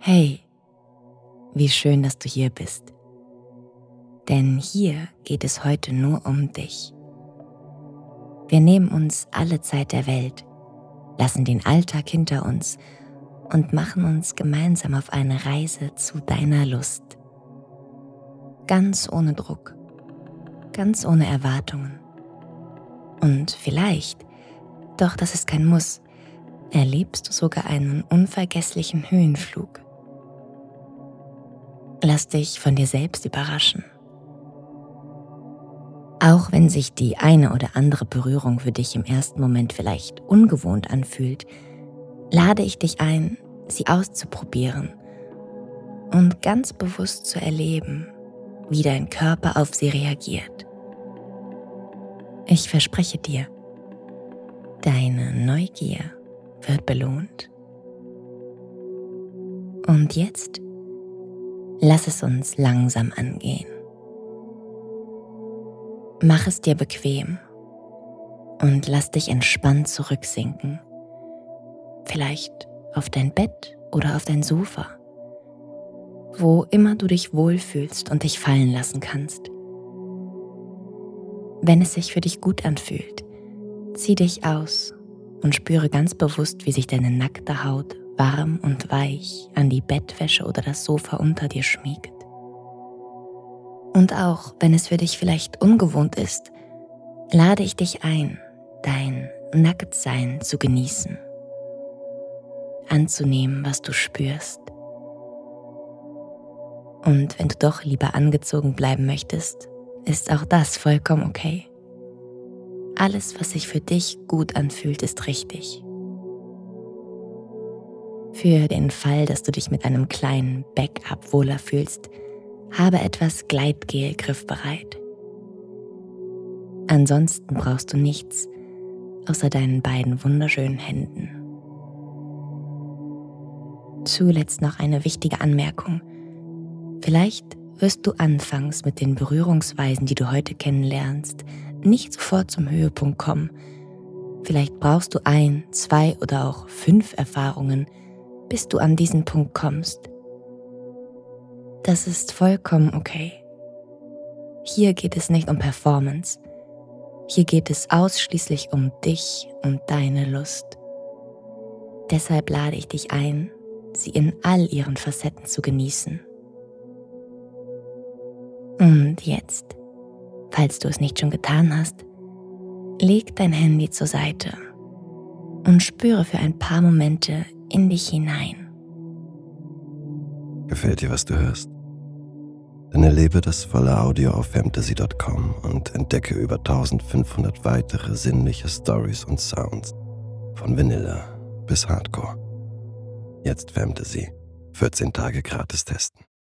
Hey, wie schön, dass du hier bist. Denn hier geht es heute nur um dich. Wir nehmen uns alle Zeit der Welt, lassen den Alltag hinter uns und machen uns gemeinsam auf eine Reise zu deiner Lust. Ganz ohne Druck, ganz ohne Erwartungen. Und vielleicht, doch das ist kein Muss, erlebst du sogar einen unvergesslichen Höhenflug. Lass dich von dir selbst überraschen. Auch wenn sich die eine oder andere Berührung für dich im ersten Moment vielleicht ungewohnt anfühlt, lade ich dich ein, sie auszuprobieren und ganz bewusst zu erleben, wie dein Körper auf sie reagiert. Ich verspreche dir, deine Neugier wird belohnt. Und jetzt Lass es uns langsam angehen. Mach es dir bequem und lass dich entspannt zurücksinken. Vielleicht auf dein Bett oder auf dein Sofa, wo immer du dich wohlfühlst und dich fallen lassen kannst. Wenn es sich für dich gut anfühlt, zieh dich aus und spüre ganz bewusst, wie sich deine nackte Haut warm und weich an die Bettwäsche oder das Sofa unter dir schmiegt. Und auch wenn es für dich vielleicht ungewohnt ist, lade ich dich ein, dein Nacktsein zu genießen, anzunehmen, was du spürst. Und wenn du doch lieber angezogen bleiben möchtest, ist auch das vollkommen okay. Alles, was sich für dich gut anfühlt, ist richtig. Für den Fall, dass du dich mit einem kleinen Backup wohler fühlst, habe etwas Gleitgel griffbereit. Ansonsten brauchst du nichts außer deinen beiden wunderschönen Händen. Zuletzt noch eine wichtige Anmerkung. Vielleicht wirst du anfangs mit den Berührungsweisen, die du heute kennenlernst, nicht sofort zum Höhepunkt kommen. Vielleicht brauchst du ein, zwei oder auch fünf Erfahrungen, bis du an diesen Punkt kommst. Das ist vollkommen okay. Hier geht es nicht um Performance. Hier geht es ausschließlich um dich und deine Lust. Deshalb lade ich dich ein, sie in all ihren Facetten zu genießen. Und jetzt, falls du es nicht schon getan hast, leg dein Handy zur Seite und spüre für ein paar Momente in dich hinein. Gefällt dir, was du hörst? Dann erlebe das volle Audio auf fantasy.com und entdecke über 1500 weitere sinnliche Stories und Sounds. Von Vanilla bis Hardcore. Jetzt Fantasy. 14 Tage gratis testen.